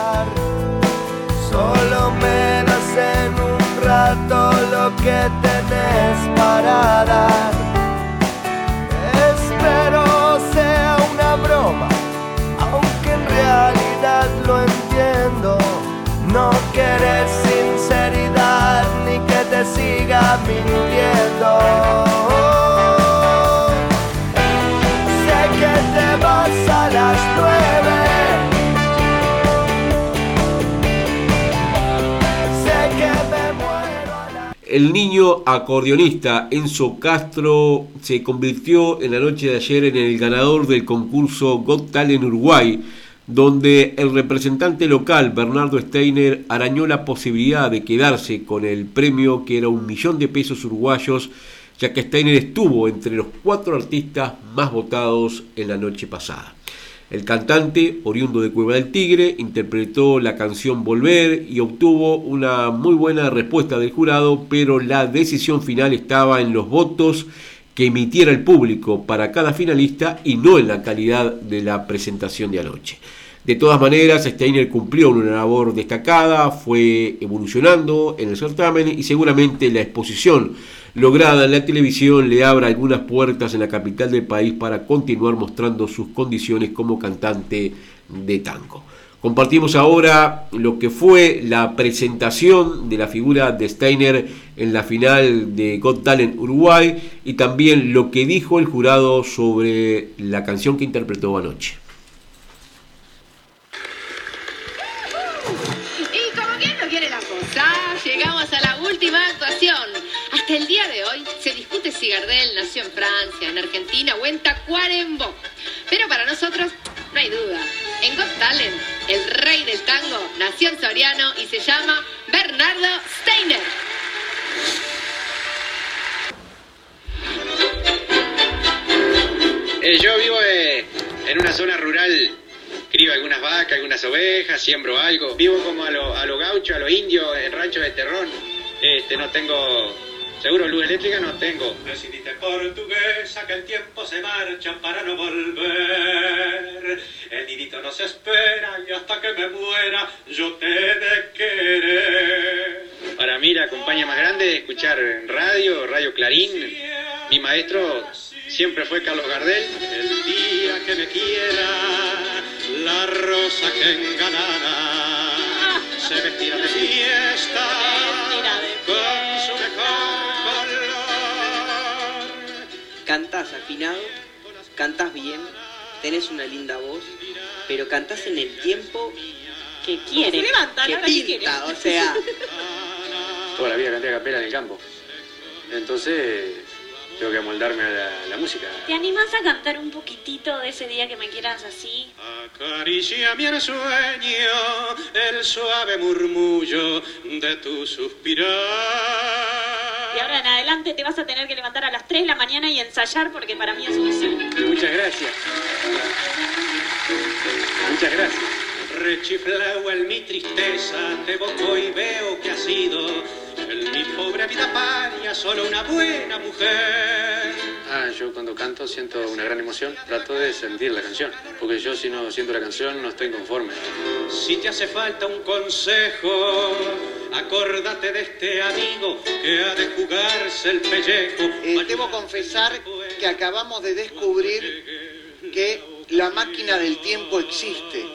dar. Solo me das en un rato lo que tenés para dar. Espero sea una broma, aunque en realidad lo entiendo. No quieres sinceridad ni que te siga mintiendo. Sé que te vas a las nueve. El niño acordeonista Enzo Castro se convirtió en la noche de ayer en el ganador del concurso Got Talent Uruguay, donde el representante local Bernardo Steiner arañó la posibilidad de quedarse con el premio que era un millón de pesos uruguayos, ya que Steiner estuvo entre los cuatro artistas más votados en la noche pasada. El cantante, oriundo de Cueva del Tigre, interpretó la canción Volver y obtuvo una muy buena respuesta del jurado, pero la decisión final estaba en los votos que emitiera el público para cada finalista y no en la calidad de la presentación de anoche. De todas maneras, Steiner cumplió una labor destacada, fue evolucionando en el certamen y seguramente la exposición lograda en la televisión le abra algunas puertas en la capital del país para continuar mostrando sus condiciones como cantante de tango. Compartimos ahora lo que fue la presentación de la figura de Steiner en la final de Got Talent Uruguay y también lo que dijo el jurado sobre la canción que interpretó anoche. Y como quien no quiere la cosa, llegamos a la última. El día de hoy se discute si Gardel nació en Francia, en Argentina o en Tacuarembó. Pero para nosotros no hay duda. En Got el rey del tango nació en Soriano y se llama Bernardo Steiner. Eh, yo vivo eh, en una zona rural, crío algunas vacas, algunas ovejas, siembro algo. Vivo como a los a lo gauchos, a los indios, en rancho de terrón. Este, no tengo, seguro luz eléctrica no tengo. Decidiste portuguesa que el tiempo se marcha para no volver. El nidito no se espera y hasta que me muera yo te de querer. Para mí la compañía más grande es escuchar radio, Radio Clarín. Mi maestro siempre fue Carlos Gardel. El día que me quiera, la rosa que enganara se vestirá de fiesta Cantás afinado, cantás bien, tenés una linda voz, pero cantás en el tiempo que quiere. que pinta, o sea, Toda la vida canté a capela en el campo. Entonces tengo que amoldarme a la, la música. ¿Te animás a cantar un poquitito de ese día que me quieras así? Acaricia mi ensueño el suave murmullo de tu suspirar. Y ahora en adelante te vas a tener que levantar a las 3 de la mañana y ensayar porque para mí es un sueño. Muchas gracias. Muchas gracias. Rechiflao en mi tristeza, te evoco y veo que ha sido en mi pobre vida paria solo una buena mujer. Ah, yo cuando canto siento una gran emoción. Trato de sentir la canción. Porque yo si no siento la canción no estoy conforme. Si te hace falta un consejo, acórdate de este amigo que ha de jugarse el pellejo. Eh, debo confesar que acabamos de descubrir que la máquina del tiempo existe.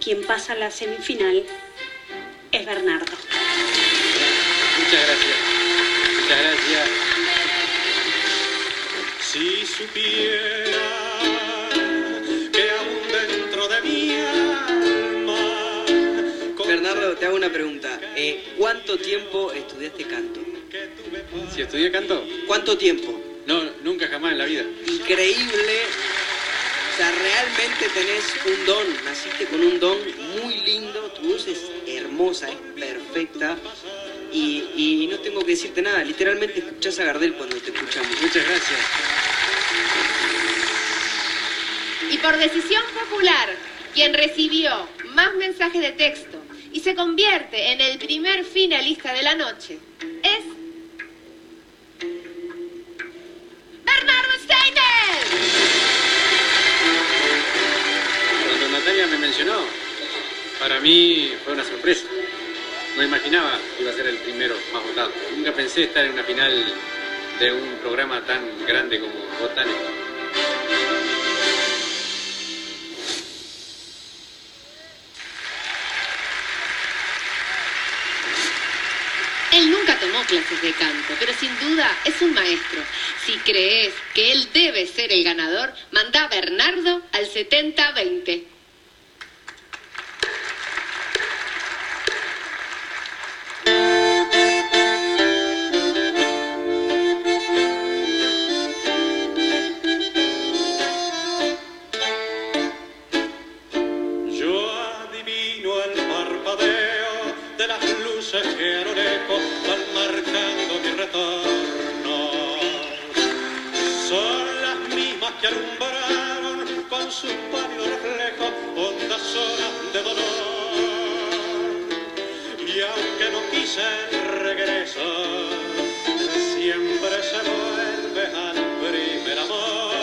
Quien pasa a la semifinal es Bernardo. Muchas gracias. Muchas gracias. Si supiera que aún dentro de mi alma. con- Bernardo, te hago una pregunta. Eh, ¿Cuánto tiempo estudiaste canto? Si estudié canto, ¿Cuánto tiempo? no, nunca jamás en la vida. Increíble. O sea, realmente tenés un don, naciste con un don muy lindo, tu voz es hermosa, es perfecta. Y, y no tengo que decirte nada, literalmente escuchás a Gardel cuando te escuchamos. Muchas gracias. Y por decisión popular, quien recibió más mensajes de texto y se convierte en el primer finalista de la noche es ¡Bernardo Steiner! Cuando Natalia me mencionó, para mí fue una sorpresa. No imaginaba que iba a ser el primero más votado. Nunca pensé estar en una final de un programa tan grande como Talent. Él nunca tomó clases de canto, pero sin duda es un maestro. Si crees que él debe ser el ganador, manda a Bernardo al 70-20. Su pálido reflejo hondas horas de dolor. Y aunque no quise el regreso, siempre se vuelve al primer amor.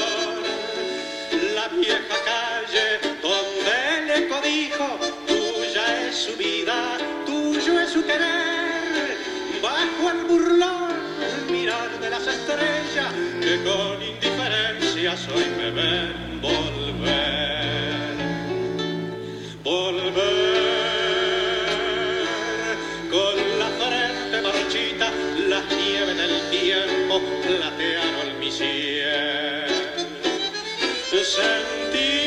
La vieja calle donde el eco dijo, tuya es su vida, tuyo es su querer, bajo el burlón mirar de las estrellas que con indiferencia hoy me ven platearon mi cielo sentir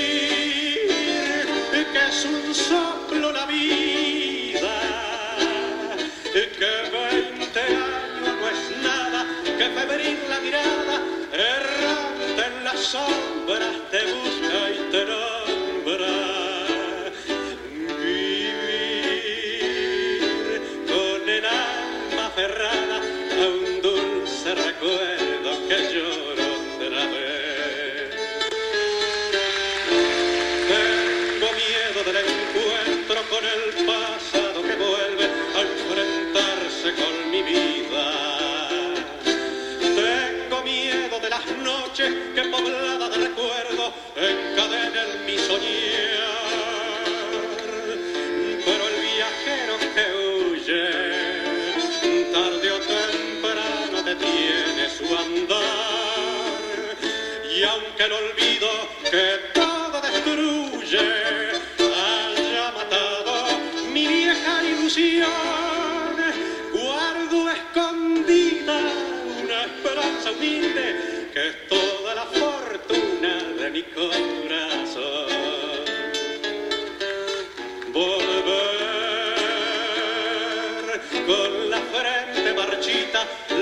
que es un soplo la vida, que veinte años no es nada, que febril la mirada, errante en las sombras te busca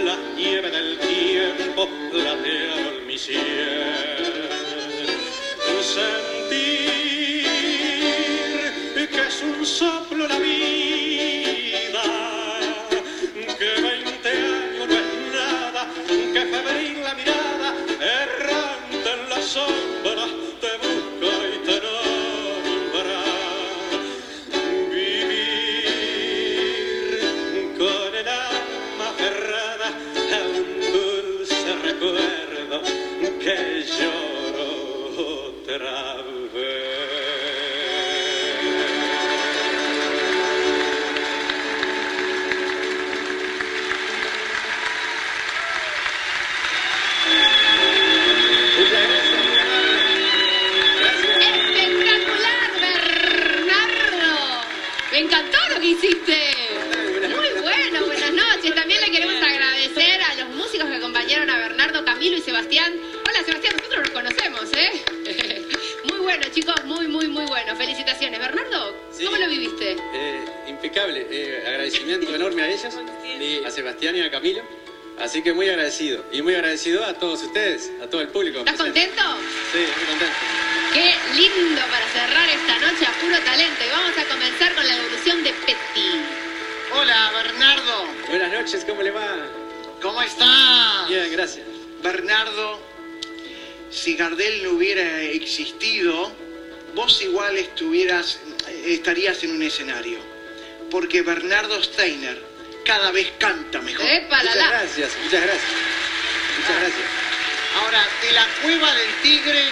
la nieve del tiempo platearon mi cielo. Sentir que es un soplo que lloro otra vez. ¡Espectacular, Bernardo, ¿cómo lo viviste? Eh, impecable, eh, agradecimiento enorme a ellos, y a Sebastián y a Camilo. Así que muy agradecido. Y muy agradecido a todos ustedes, a todo el público. ¿Estás presente. contento? Sí, muy contento. Qué lindo para cerrar esta noche a puro talento. Y vamos a comenzar con la devolución de Petty. Hola, Bernardo. Buenas noches, ¿cómo le va? ¿Cómo estás? Bien, gracias. Bernardo, si Gardel no hubiera existido, vos igual estuvieras, estarías en un escenario. Porque Bernardo Steiner cada vez canta mejor. ¡Epa, la, Muchas la! gracias, muchas gracias. Muchas gracias. Ahora, de la cueva del tigre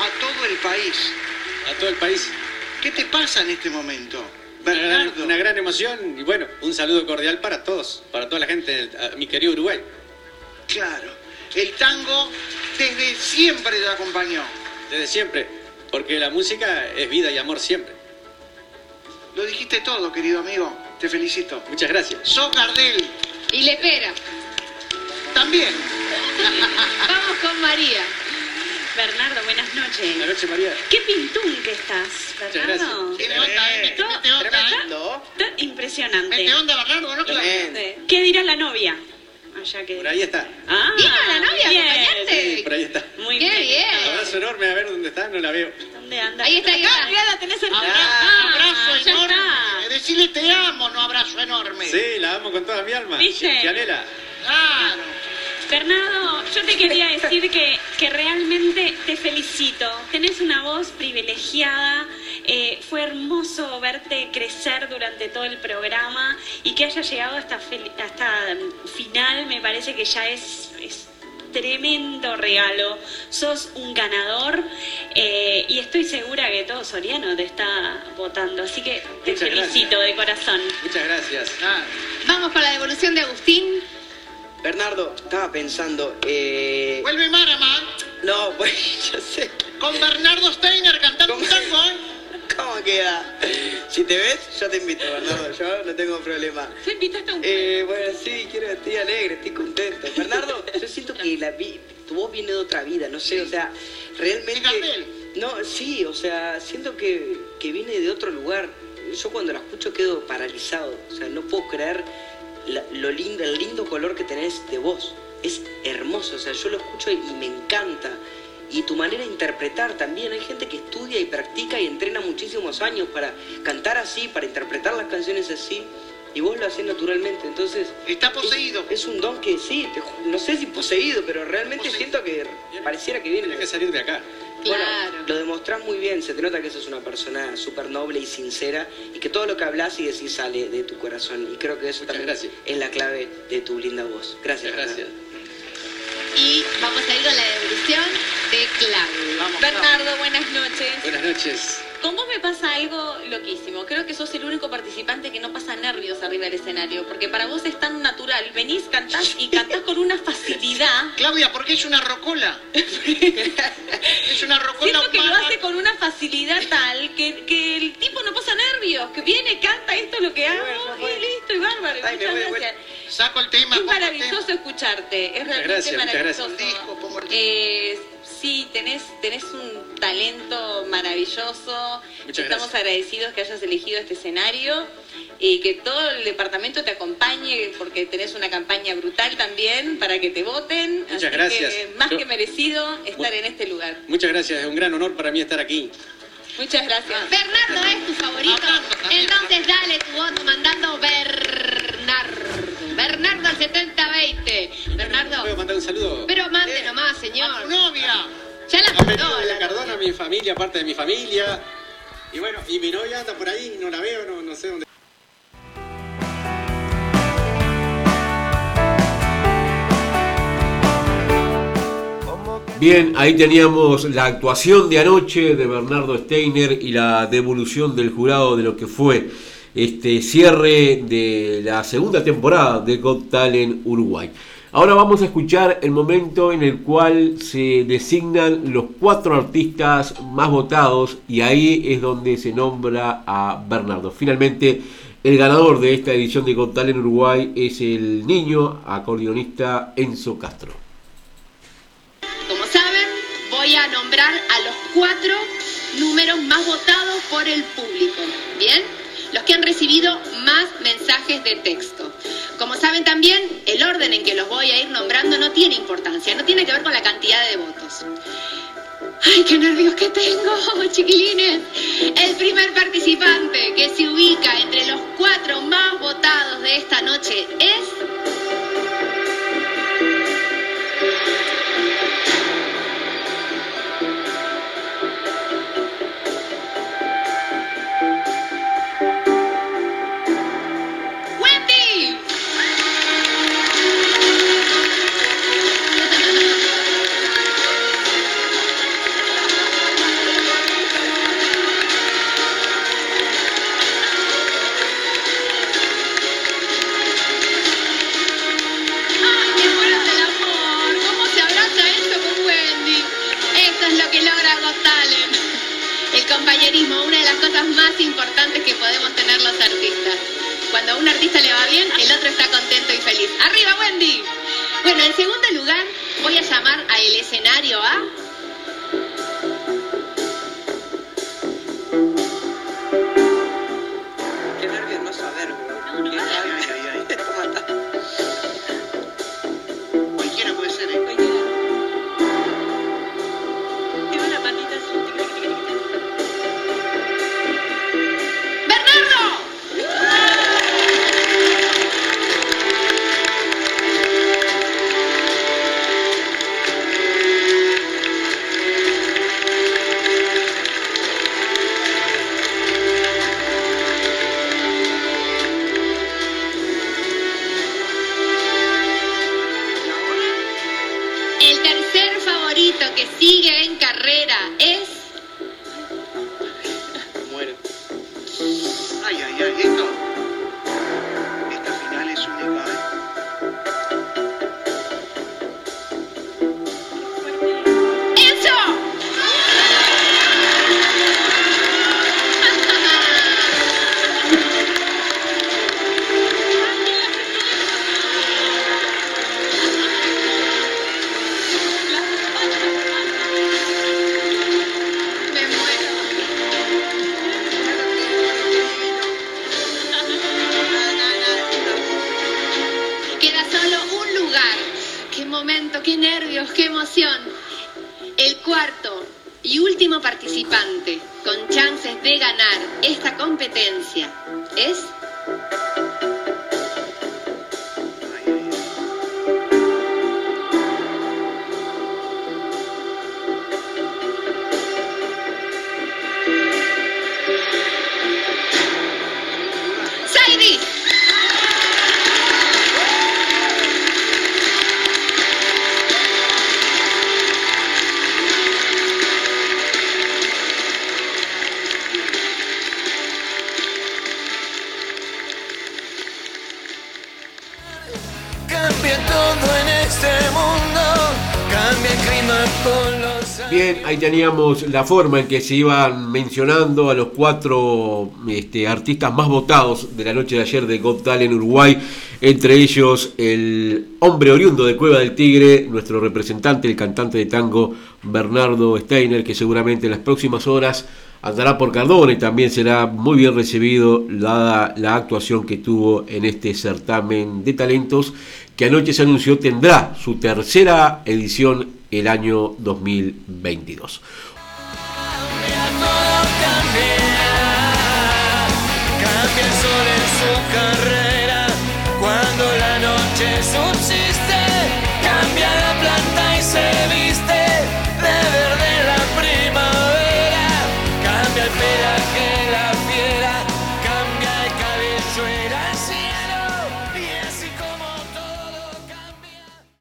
a todo el país. A todo el país. ¿Qué te pasa en este momento? Una gran, Bernardo. una gran emoción y bueno, un saludo cordial para todos, para toda la gente, a mi querido Uruguay. Claro. El tango desde siempre te acompañó. Desde siempre, porque la música es vida y amor siempre. Lo dijiste todo, querido amigo. Te felicito. Muchas gracias. Sos Gardel. Y le espera. También. Vamos con María. Bernardo, buenas noches. Buenas noches, María. Qué pintún que estás, Muchas Bernardo. onda, ¿eh? Mete mete onda, ¿eh? Impresionante. Mete onda, Bernardo, ¿no? Claro. Tremendo. ¿Qué dirá la novia? Que... Por ahí está. Ah, ¿Vino la novia bien. acompañante? Sí, por ahí está. Muy Qué bien. Abrazo enorme, a ver dónde está, no la veo. ¿Dónde anda? Ahí está, ahí está. Mirá, la tenés cerca. Abra- Ah, abrazo ya enorme. está. Decirle te amo, no abrazo enorme. Sí, la amo con toda mi alma. ¿Viste? Gianela. Claro. Bernardo, yo te quería decir que, que realmente te felicito. Tenés una voz privilegiada. Hermoso verte crecer durante todo el programa y que haya llegado hasta, hasta final me parece que ya es, es tremendo regalo. Sos un ganador eh, y estoy segura que todo Soriano te está votando. Así que te Muchas felicito de corazón. Muchas gracias. Claro. Vamos con la devolución de Agustín. Bernardo, estaba pensando, eh... Vuelve Marama No, pues, ya sé. con Bernardo Steiner cantando un tango, ¿eh? ¿Cómo queda? Si te ves, yo te invito, Bernardo. Yo no tengo problema. ¿Tú invitaste a un Eh, bueno, sí, quiero, estoy alegre, estoy contento. Bernardo, yo siento que la vi- tu voz viene de otra vida, no sé, o sea, realmente... No, sí, o sea, siento que, que viene de otro lugar. Yo cuando la escucho quedo paralizado, o sea, no puedo creer la- lo lindo, el lindo color que tenés de voz. Es hermoso, o sea, yo lo escucho y me encanta. Y tu manera de interpretar también. Hay gente que estudia y practica y entrena muchísimos años para cantar así, para interpretar las canciones así. Y vos lo haces naturalmente. Entonces, Está poseído. es, es un don que sí, te no sé si poseído, pero realmente Poseído. siento que pareciera que viene. Tienes que salir de acá. Bueno, Claro. lo demostrás muy bien, se te nota que sos una persona súper noble y sincera y que todo lo que hablas y decís sale de tu corazón. Y creo que eso Muchas también gracias. es la clave de tu linda voz. Gracias. Muchas gracias. Y vamos a ir con la devolución de Claudio. Vamos, Bernardo, buenas noches. Buenas noches. Con vos me pasa algo loquísimo. Creo que sos el único participante que no pasa nervios arriba del escenario, porque para vos es tan natural. Venís, cantás y cantás con una facilidad. Claudia, ¿por qué es una rocola? es una rocola Siento que lo hace con una facilidad tal que, que el tipo no pasa nervios, que viene, canta, esto es lo que hago Bueno, bueno. y listo, y bárbaro. Ay, muchas gracias. Saco el tema. Es maravilloso escucharte, es realmente gracias, maravilloso. Disco, pongo el- Eh, sí, tenés, tenés un talento maravilloso. Muchas Estamos gracias. agradecidos que hayas elegido este escenario y que todo el departamento te acompañe porque tenés una campaña brutal también para que te voten. Muchas Así gracias. que más Yo- que merecido estar en este lugar. Muchas gracias, es un gran honor para mí estar aquí. Muchas gracias. Bernardo es tu favorito. Entonces dale tu voto mandando Bernardo. Bernardo al 7020. ¿Puedo mandar un saludo? Pero mande nomás, A tu señor. novia. Ya la mandó. la- Cardona, mi familia, parte de mi familia. Y bueno, y mi novia anda por ahí, no la veo, no, no sé dónde. Bien, ahí teníamos la actuación de anoche de Bernardo Steiner y la devolución del jurado de lo que fue este cierre de la segunda temporada de Got Talent Uruguay. Ahora vamos a escuchar el momento en el cual se designan los cuatro artistas más votados y ahí es donde se nombra a Bernardo. Finalmente, el ganador de esta edición de Got Talent Uruguay es el niño acordeonista Enzo Castro. Como saben, voy a nombrar a los cuatro números más votados por el público. ¿Bien? Los que han recibido más mensajes de texto. Como saben también, el orden en que los voy a ir nombrando no tiene importancia, no tiene que ver con la cantidad de votos. ¡Ay, qué nervios que tengo, chiquilines! El primer participante que se ubica entre los cuatro más votados de esta noche es... compañerismo, una de las cosas más importantes que podemos tener los artistas. Cuando a un artista le va bien, el otro está contento y feliz. ¡Arriba, Wendy! Bueno, en segundo lugar, voy a llamar a el escenario a... qué nervios, qué emoción. El cuarto y último participante con chances de ganar esta competencia es... Bien, ahí teníamos la forma en que se iban mencionando a los cuatro este, artistas más votados de la noche de ayer de Got Talent Uruguay, entre ellos el hombre oriundo de Cueva del Tigre, nuestro representante, el cantante de tango Bernardo Steiner, que seguramente en las próximas horas andará por Cardona y también será muy bien recibido dada la actuación que tuvo en este certamen de talentos que anoche se anunció tendrá su tercera edición el año 2022. Cambia el sol en su carrera cuando la noche subside.